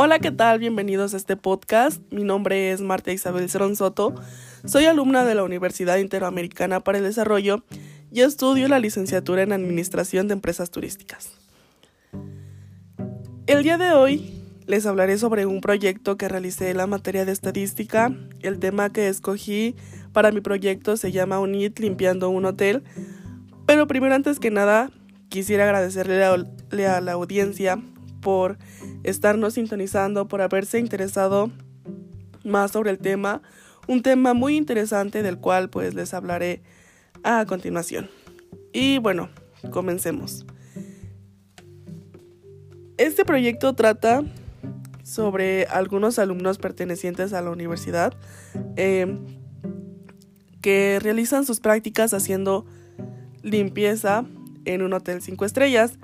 Hola, ¿qué tal? Bienvenidos a este podcast. Mi nombre es Marta Isabel Cerón Soto. Soy alumna de la Universidad Interamericana para el Desarrollo y estudio la licenciatura en Administración de Empresas Turísticas. El día de hoy les hablaré sobre un proyecto que realicé en la materia de estadística. El tema que escogí para mi proyecto se llama UNIT limpiando un hotel. Pero primero, antes que nada, quisiera agradecerle a la audiencia por estarnos sintonizando, por haberse interesado más sobre el tema, un tema muy interesante del cual pues les hablaré a continuación. Y bueno, comencemos. Este proyecto trata sobre algunos alumnos pertenecientes a la universidad eh, que realizan sus prácticas haciendo limpieza en un hotel 5 estrellas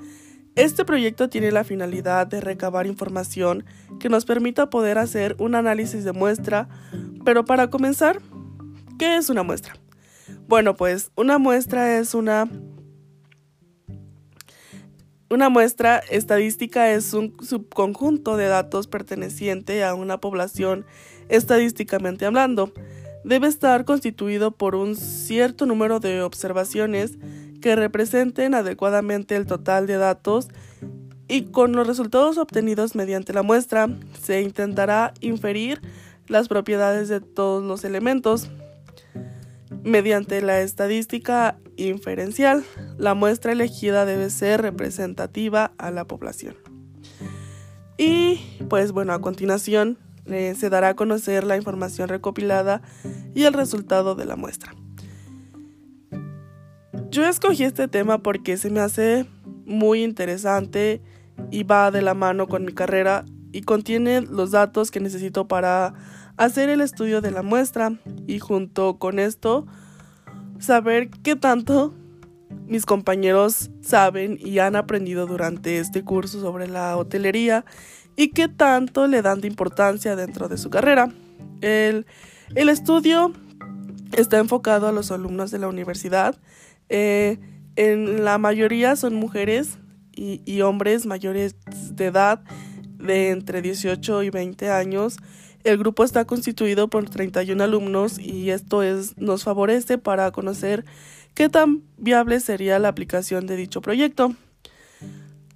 este proyecto tiene la finalidad de recabar información que nos permita poder hacer un análisis de muestra, pero para comenzar, ¿qué es una muestra? Bueno, pues una muestra es una una muestra estadística es un subconjunto de datos perteneciente a una población estadísticamente hablando. Debe estar constituido por un cierto número de observaciones que representen adecuadamente el total de datos y con los resultados obtenidos mediante la muestra se intentará inferir las propiedades de todos los elementos. Mediante la estadística inferencial, la muestra elegida debe ser representativa a la población. Y pues bueno, a continuación eh, se dará a conocer la información recopilada y el resultado de la muestra. Yo escogí este tema porque se me hace muy interesante y va de la mano con mi carrera y contiene los datos que necesito para hacer el estudio de la muestra y junto con esto saber qué tanto mis compañeros saben y han aprendido durante este curso sobre la hotelería y qué tanto le dan de importancia dentro de su carrera. El, el estudio está enfocado a los alumnos de la universidad eh, en la mayoría son mujeres y, hombres mayores de edad de entre 18 y 20 años. El grupo está constituido por 31 alumnos y esto es, nos favorece para conocer qué tan viable sería la aplicación de dicho proyecto.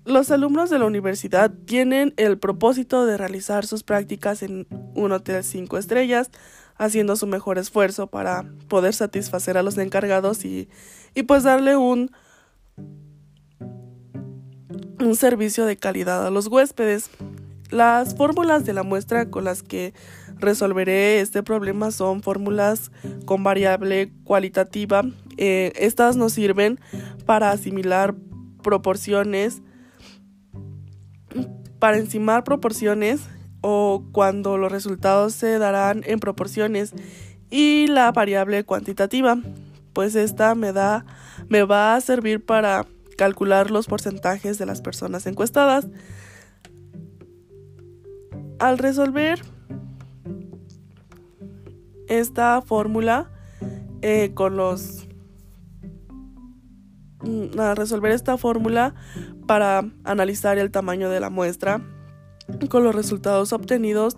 Los alumnos de la universidad tienen el propósito de realizar sus prácticas en un hotel 5 estrellas, haciendo su mejor esfuerzo para poder satisfacer a los encargados y, y pues darle un, un servicio de calidad a los huéspedes. Las fórmulas de la muestra con las que resolveré este problema son fórmulas con variable cualitativa. Eh, estas nos sirven para asimilar proporciones, para encimar proporciones o cuando los resultados se darán en proporciones y la variable cuantitativa, pues esta me da me va a servir para calcular los porcentajes de las personas encuestadas. Al resolver esta fórmula eh, con los mm, resolver esta fórmula para analizar el tamaño de la muestra con los resultados obtenidos,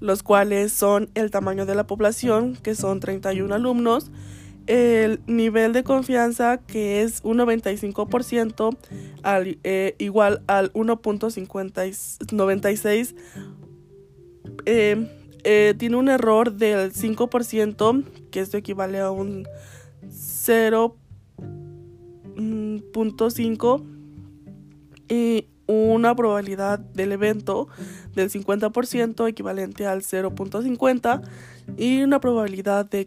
los cuales son el tamaño de la población, que son 31 alumnos, el nivel de confianza, que es un 95%, al, eh, igual al 1.96, eh, eh, tiene un error del 5%, que esto equivale a un 0.5 y una probabilidad del evento del 50% equivalente al 0.50 y una probabilidad de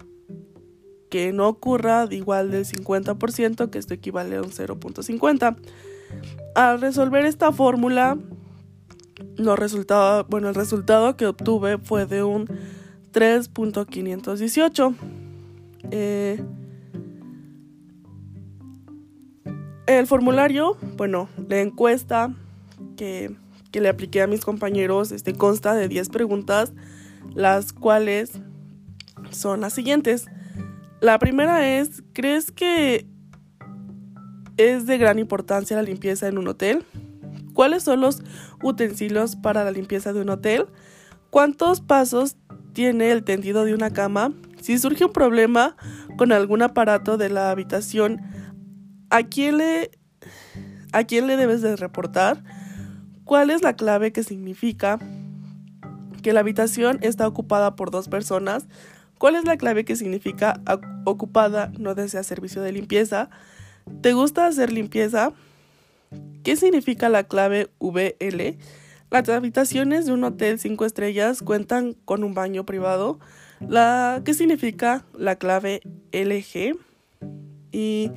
que no ocurra igual del 50% que esto equivale a un 0.50. Al resolver esta fórmula, bueno, el resultado que obtuve fue de un 3.518. Eh, el formulario, bueno, la encuesta que, le apliqué a mis compañeros este, consta de 10 preguntas, las cuales son las siguientes. La primera es, ¿crees que es de gran importancia la limpieza en un hotel? ¿Cuáles son los utensilios para la limpieza de un hotel? ¿Cuántos pasos tiene el tendido de una cama? Si surge un problema con algún aparato de la habitación, ¿a quién le, a quién le debes de reportar? ¿Cuál es la clave que significa que la habitación está ocupada por dos personas? ¿Cuál es la clave que significa ocupada no desea servicio de limpieza? ¿Te gusta hacer limpieza? ¿Qué significa la clave VL? Las habitaciones de un hotel 5 estrellas cuentan con un baño privado. La, ¿Qué significa la clave LG? Y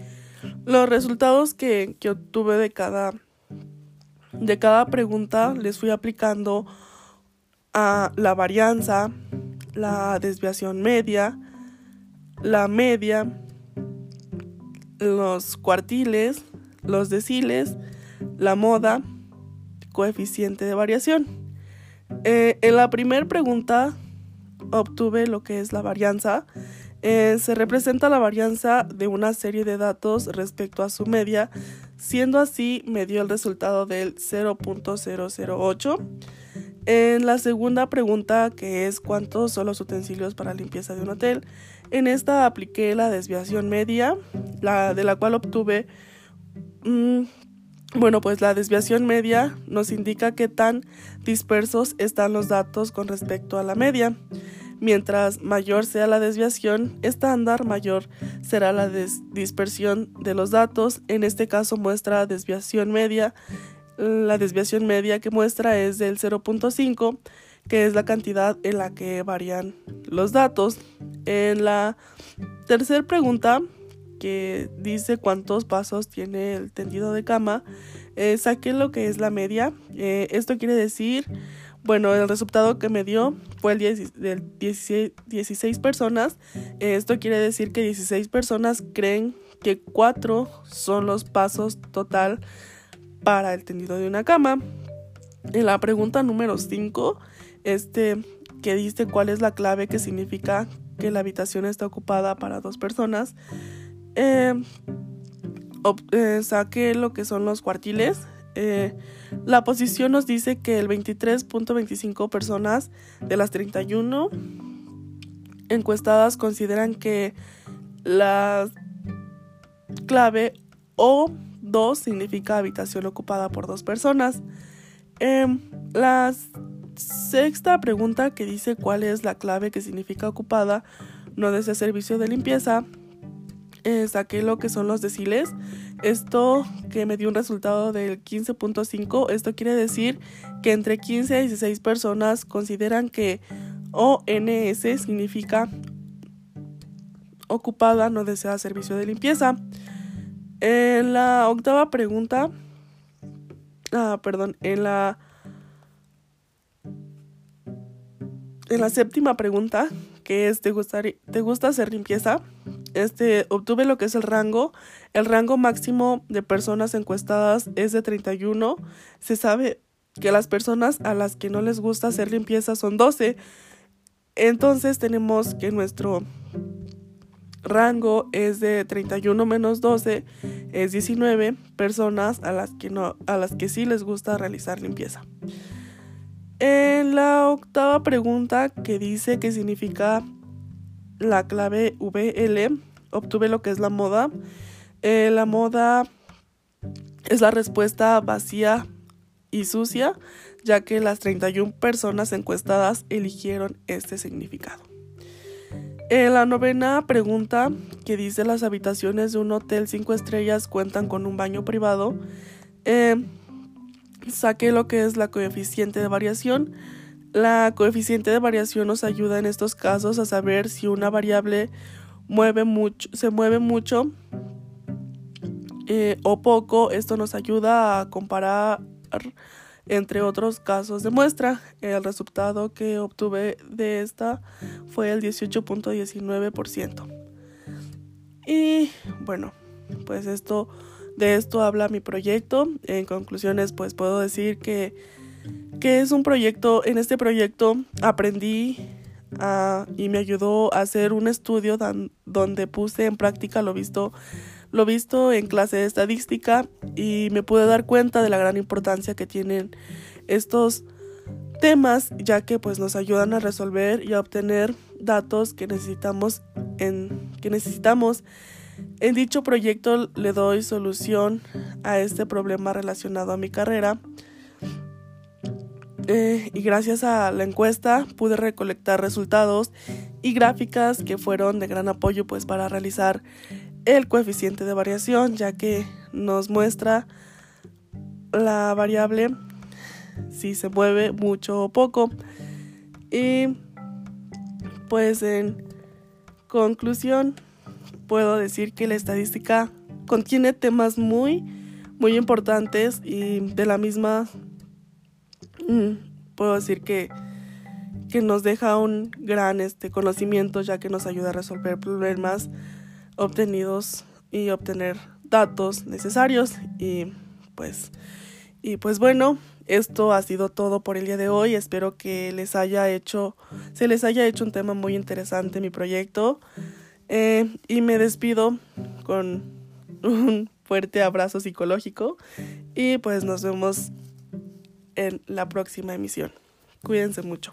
los resultados que, que obtuve de cada, de cada pregunta les fui aplicando a la varianza, la desviación media, la media, los cuartiles, los deciles, la moda, coeficiente de variación. Eh, en la primera pregunta obtuve lo que es la varianza. Eh, se representa la varianza de una serie de datos respecto a su media, siendo así me dio el resultado del 0.008. En la segunda pregunta, que es cuántos son los utensilios para limpieza de un hotel, en esta apliqué la desviación media, la de la cual obtuve mm, bueno, pues la desviación media nos indica qué tan dispersos están los datos con respecto a la media. Mientras mayor sea la desviación estándar, mayor será la dispersión de los datos. En este caso muestra desviación media. La desviación media que muestra es del 0.5, que es la cantidad en la que varían los datos. En la tercera pregunta que dice cuántos pasos tiene el tendido de cama, saqué lo que es la media. Eh, esto quiere decir, bueno, el resultado que me dio fue el 16, 16 personas. Esto quiere decir que 16 personas creen que 4 son los pasos total para el tendido de una cama. En la pregunta número 5, este que dice cuál es la clave que significa que la habitación está ocupada para dos personas. Eh, eh, saqué lo que son los cuartiles. Eh, la posición nos dice que el 23.25 personas de las 31 encuestadas consideran que la clave O2 significa habitación ocupada por dos personas. Em, la sexta pregunta que dice cuál es la clave que significa ocupada no desea servicio de limpieza eh, saqué lo que son los deciles. Esto que me dio un resultado del 15.5. Esto quiere decir que entre 15 y 16 personas consideran que ONS significa ocupada, no desea servicio de limpieza. En la octava pregunta, ah, perdón, en la en la séptima pregunta, que es ¿te, ¿te gusta hacer limpieza? Este, obtuve lo que es el rango. El rango máximo de personas encuestadas es de 31. Se sabe que las personas a las que no les gusta hacer limpieza son 12. Entonces tenemos que nuestro rango es de 31 menos 12 es 19 personas a las que no a las que sí les gusta realizar limpieza. En la octava pregunta que dice qué significa la clave VL, obtuve lo que es la moda. Eh, la moda es la respuesta vacía y sucia, ya que las 31 personas encuestadas eligieron este significado. En la novena pregunta, que dice las habitaciones de un hotel 5 estrellas cuentan con un baño privado, eh, saqué lo que es la coeficiente de variación. La coeficiente de variación nos ayuda en estos casos a saber si una variable mueve mucho, se mueve mucho eh, o poco. Esto nos ayuda a comparar entre otros casos de muestra. El resultado que obtuve de esta fue el 18.19%. Y bueno, pues esto de esto habla mi proyecto. En conclusiones, pues puedo decir que que es un proyecto, en este proyecto aprendí y me ayudó a hacer un estudio donde puse en práctica lo visto, lo visto en clase de estadística y me pude dar cuenta de la gran importancia que tienen estos temas ya que pues nos ayudan a resolver y a obtener datos que necesitamos en que necesitamos. En dicho proyecto le doy solución a este problema relacionado a mi carrera eh, y gracias a la encuesta pude recolectar resultados y gráficas que fueron de gran apoyo pues para realizar el coeficiente de variación ya que nos muestra la variable si se mueve mucho o poco. Y pues en conclusión puedo decir que la estadística contiene temas muy muy importantes y de la misma puedo decir que, que nos deja un gran este, conocimiento ya que nos ayuda a resolver problemas obtenidos y obtener datos necesarios. Y pues y pues bueno esto ha sido todo por el día de hoy. Espero que les haya hecho se les haya hecho un tema muy interesante mi proyecto. Eh, y me despido con un fuerte abrazo psicológico. Y pues nos vemos en la próxima emisión. Cuídense mucho.